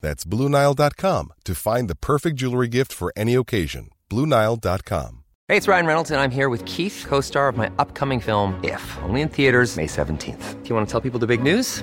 That's BlueNile.com to find the perfect jewelry gift for any occasion. BlueNile.com. Hey, it's Ryan Reynolds, and I'm here with Keith, co star of my upcoming film, If, only in theaters, May 17th. Do you want to tell people the big news?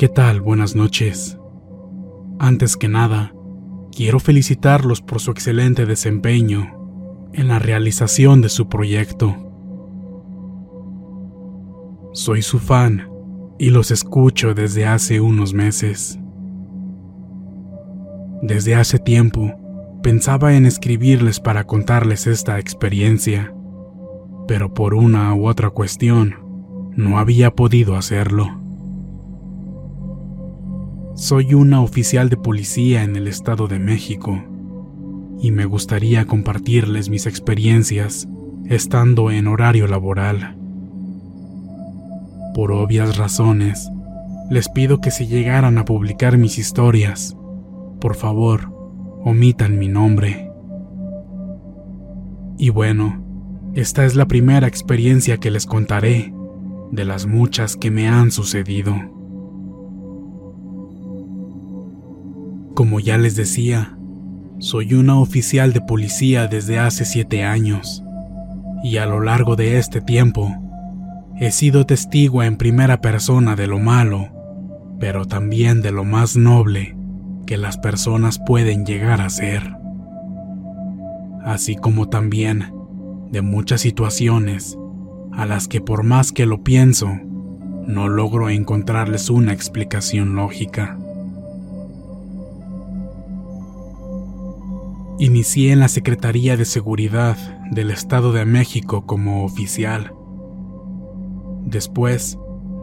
¿Qué tal? Buenas noches. Antes que nada, quiero felicitarlos por su excelente desempeño en la realización de su proyecto. Soy su fan y los escucho desde hace unos meses. Desde hace tiempo pensaba en escribirles para contarles esta experiencia, pero por una u otra cuestión no había podido hacerlo. Soy una oficial de policía en el Estado de México y me gustaría compartirles mis experiencias estando en horario laboral. Por obvias razones, les pido que si llegaran a publicar mis historias, por favor, omitan mi nombre. Y bueno, esta es la primera experiencia que les contaré de las muchas que me han sucedido. Como ya les decía, soy una oficial de policía desde hace siete años, y a lo largo de este tiempo he sido testigo en primera persona de lo malo, pero también de lo más noble que las personas pueden llegar a ser, así como también de muchas situaciones a las que por más que lo pienso, no logro encontrarles una explicación lógica. Inicié en la Secretaría de Seguridad del Estado de México como oficial. Después,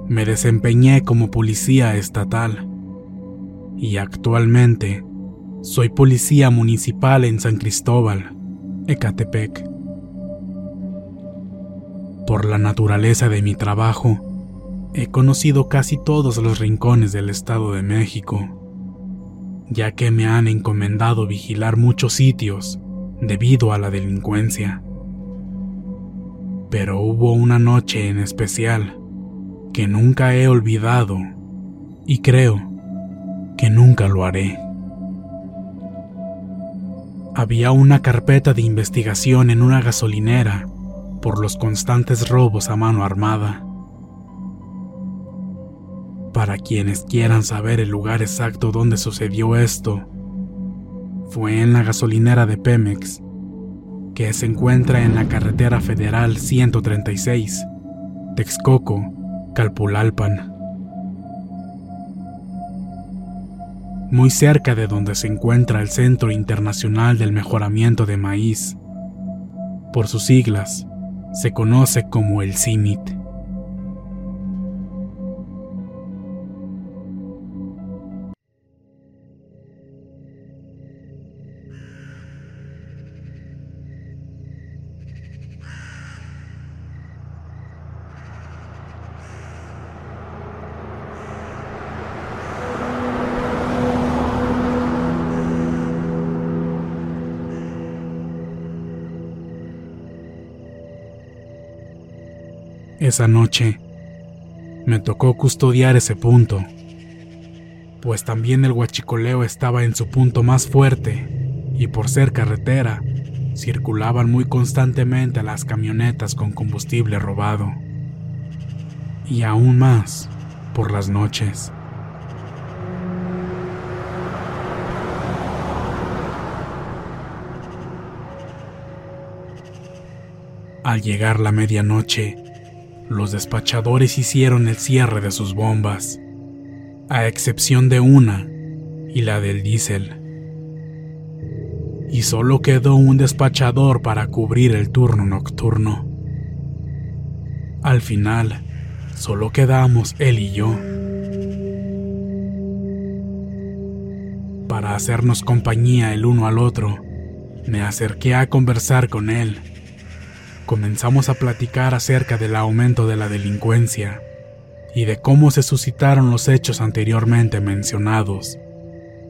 me desempeñé como policía estatal y actualmente soy policía municipal en San Cristóbal, Ecatepec. Por la naturaleza de mi trabajo, he conocido casi todos los rincones del Estado de México ya que me han encomendado vigilar muchos sitios debido a la delincuencia. Pero hubo una noche en especial que nunca he olvidado y creo que nunca lo haré. Había una carpeta de investigación en una gasolinera por los constantes robos a mano armada. Para quienes quieran saber el lugar exacto donde sucedió esto, fue en la gasolinera de Pemex, que se encuentra en la carretera federal 136, Texcoco, Calpulalpan. Muy cerca de donde se encuentra el Centro Internacional del Mejoramiento de Maíz. Por sus siglas, se conoce como el CIMIT. Esa noche me tocó custodiar ese punto, pues también el huachicoleo estaba en su punto más fuerte y por ser carretera, circulaban muy constantemente las camionetas con combustible robado. Y aún más por las noches. Al llegar la medianoche, los despachadores hicieron el cierre de sus bombas, a excepción de una y la del diésel. Y solo quedó un despachador para cubrir el turno nocturno. Al final, solo quedamos él y yo. Para hacernos compañía el uno al otro, me acerqué a conversar con él comenzamos a platicar acerca del aumento de la delincuencia y de cómo se suscitaron los hechos anteriormente mencionados,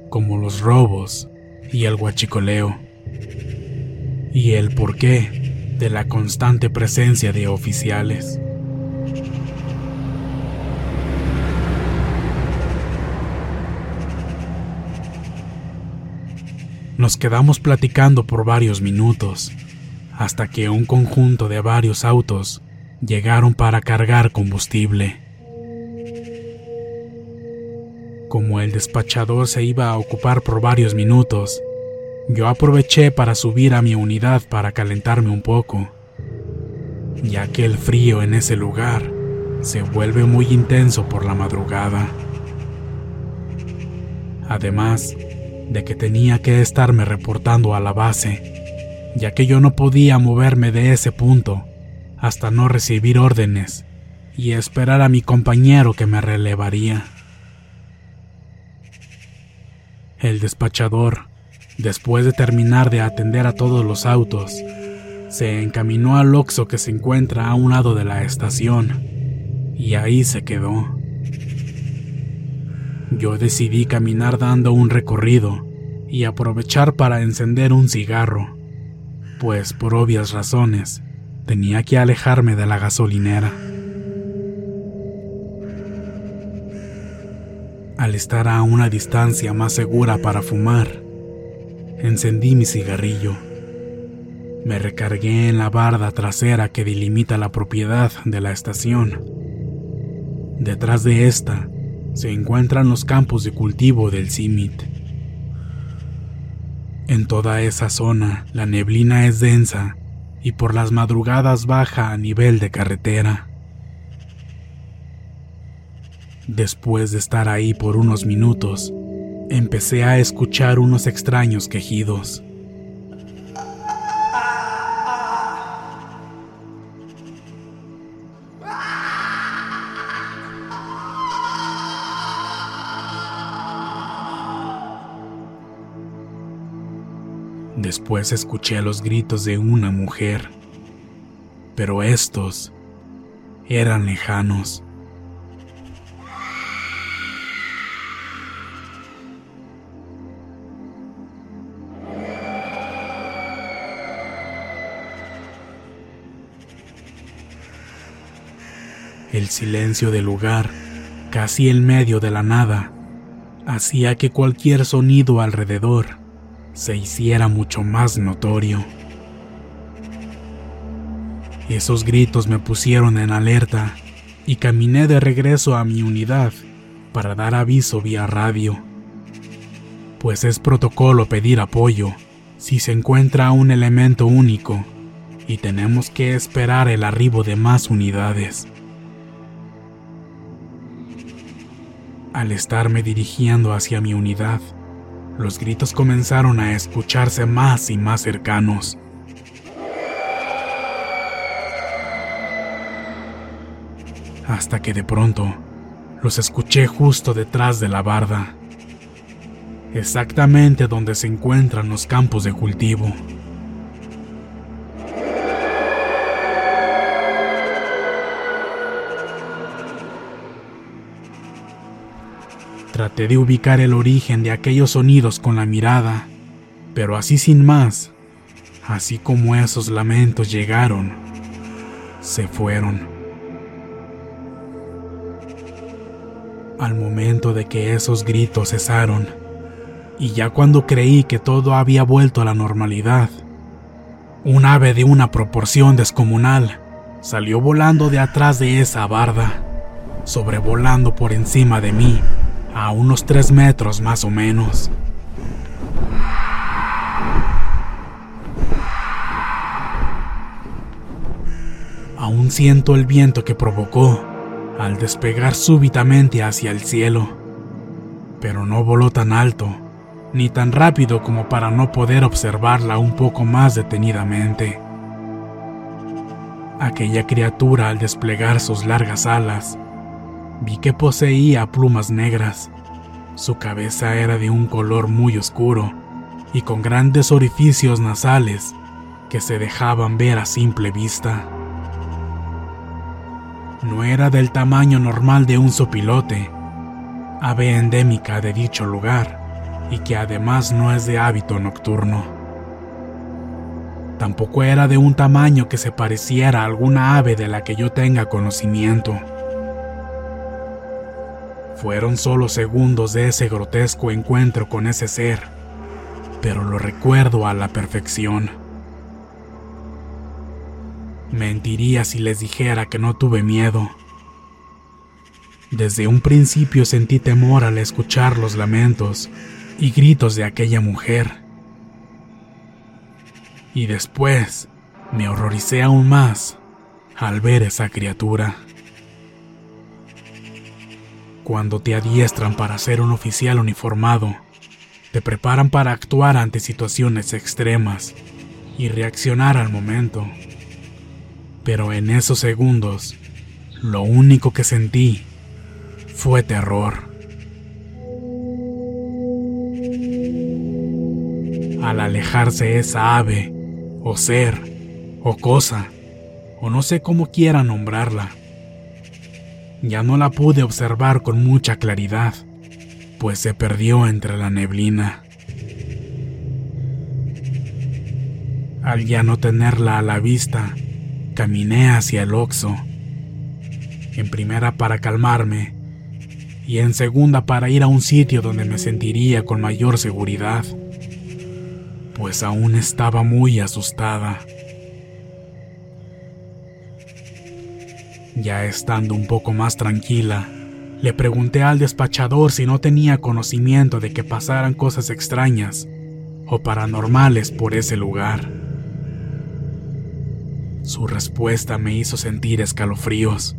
como los robos y el huachicoleo, y el porqué de la constante presencia de oficiales. Nos quedamos platicando por varios minutos hasta que un conjunto de varios autos llegaron para cargar combustible. Como el despachador se iba a ocupar por varios minutos, yo aproveché para subir a mi unidad para calentarme un poco, ya que el frío en ese lugar se vuelve muy intenso por la madrugada. Además de que tenía que estarme reportando a la base ya que yo no podía moverme de ese punto hasta no recibir órdenes y esperar a mi compañero que me relevaría. El despachador, después de terminar de atender a todos los autos, se encaminó al Oxo que se encuentra a un lado de la estación y ahí se quedó. Yo decidí caminar dando un recorrido y aprovechar para encender un cigarro pues por obvias razones tenía que alejarme de la gasolinera. Al estar a una distancia más segura para fumar, encendí mi cigarrillo. Me recargué en la barda trasera que delimita la propiedad de la estación. Detrás de esta se encuentran los campos de cultivo del CIMIT. En toda esa zona la neblina es densa y por las madrugadas baja a nivel de carretera. Después de estar ahí por unos minutos, empecé a escuchar unos extraños quejidos. Después escuché los gritos de una mujer, pero estos eran lejanos. El silencio del lugar, casi en medio de la nada, hacía que cualquier sonido alrededor se hiciera mucho más notorio. Esos gritos me pusieron en alerta y caminé de regreso a mi unidad para dar aviso vía radio, pues es protocolo pedir apoyo si se encuentra un elemento único y tenemos que esperar el arribo de más unidades. Al estarme dirigiendo hacia mi unidad, los gritos comenzaron a escucharse más y más cercanos. Hasta que de pronto los escuché justo detrás de la barda, exactamente donde se encuentran los campos de cultivo. Traté de ubicar el origen de aquellos sonidos con la mirada, pero así sin más, así como esos lamentos llegaron, se fueron. Al momento de que esos gritos cesaron, y ya cuando creí que todo había vuelto a la normalidad, un ave de una proporción descomunal salió volando de atrás de esa barda, sobrevolando por encima de mí a unos tres metros más o menos. Aún siento el viento que provocó al despegar súbitamente hacia el cielo, pero no voló tan alto ni tan rápido como para no poder observarla un poco más detenidamente. Aquella criatura al desplegar sus largas alas vi que poseía plumas negras. Su cabeza era de un color muy oscuro y con grandes orificios nasales que se dejaban ver a simple vista. No era del tamaño normal de un sopilote, ave endémica de dicho lugar y que además no es de hábito nocturno. Tampoco era de un tamaño que se pareciera a alguna ave de la que yo tenga conocimiento. Fueron solo segundos de ese grotesco encuentro con ese ser, pero lo recuerdo a la perfección. Mentiría si les dijera que no tuve miedo. Desde un principio sentí temor al escuchar los lamentos y gritos de aquella mujer. Y después me horroricé aún más al ver esa criatura. Cuando te adiestran para ser un oficial uniformado, te preparan para actuar ante situaciones extremas y reaccionar al momento. Pero en esos segundos, lo único que sentí fue terror. Al alejarse esa ave, o ser, o cosa, o no sé cómo quiera nombrarla, ya no la pude observar con mucha claridad, pues se perdió entre la neblina. Al ya no tenerla a la vista, caminé hacia el oxo, en primera para calmarme y en segunda para ir a un sitio donde me sentiría con mayor seguridad, pues aún estaba muy asustada. Ya estando un poco más tranquila, le pregunté al despachador si no tenía conocimiento de que pasaran cosas extrañas o paranormales por ese lugar. Su respuesta me hizo sentir escalofríos,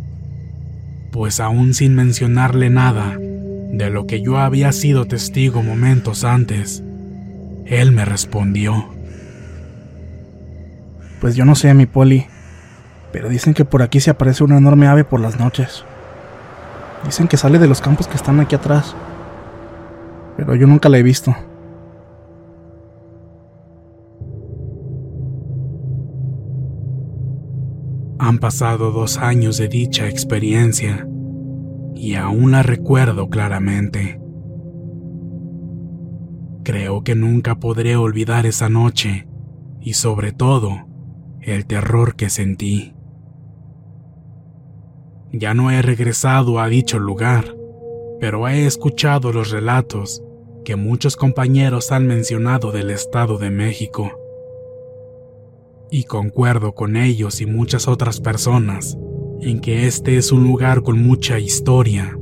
pues aún sin mencionarle nada de lo que yo había sido testigo momentos antes, él me respondió. Pues yo no sé, mi poli, pero dicen que por aquí se aparece una enorme ave por las noches. Dicen que sale de los campos que están aquí atrás. Pero yo nunca la he visto. Han pasado dos años de dicha experiencia y aún la recuerdo claramente. Creo que nunca podré olvidar esa noche y sobre todo el terror que sentí. Ya no he regresado a dicho lugar, pero he escuchado los relatos que muchos compañeros han mencionado del Estado de México. Y concuerdo con ellos y muchas otras personas en que este es un lugar con mucha historia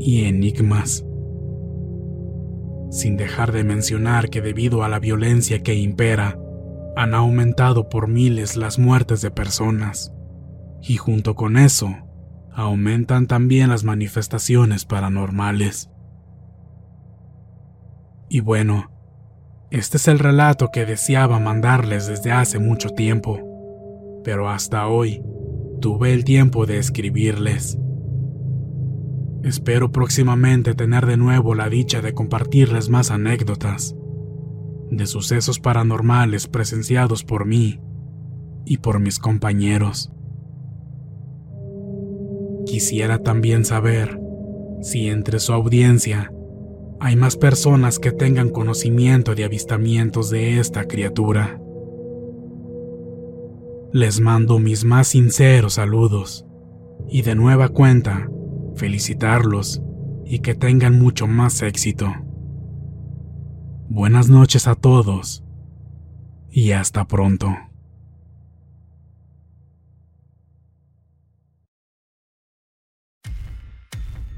y enigmas. Sin dejar de mencionar que debido a la violencia que impera, han aumentado por miles las muertes de personas, y junto con eso, aumentan también las manifestaciones paranormales. Y bueno, este es el relato que deseaba mandarles desde hace mucho tiempo, pero hasta hoy tuve el tiempo de escribirles. Espero próximamente tener de nuevo la dicha de compartirles más anécdotas de sucesos paranormales presenciados por mí y por mis compañeros. Quisiera también saber si entre su audiencia hay más personas que tengan conocimiento de avistamientos de esta criatura. Les mando mis más sinceros saludos y de nueva cuenta felicitarlos y que tengan mucho más éxito. Buenas noches a todos y hasta pronto.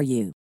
for you.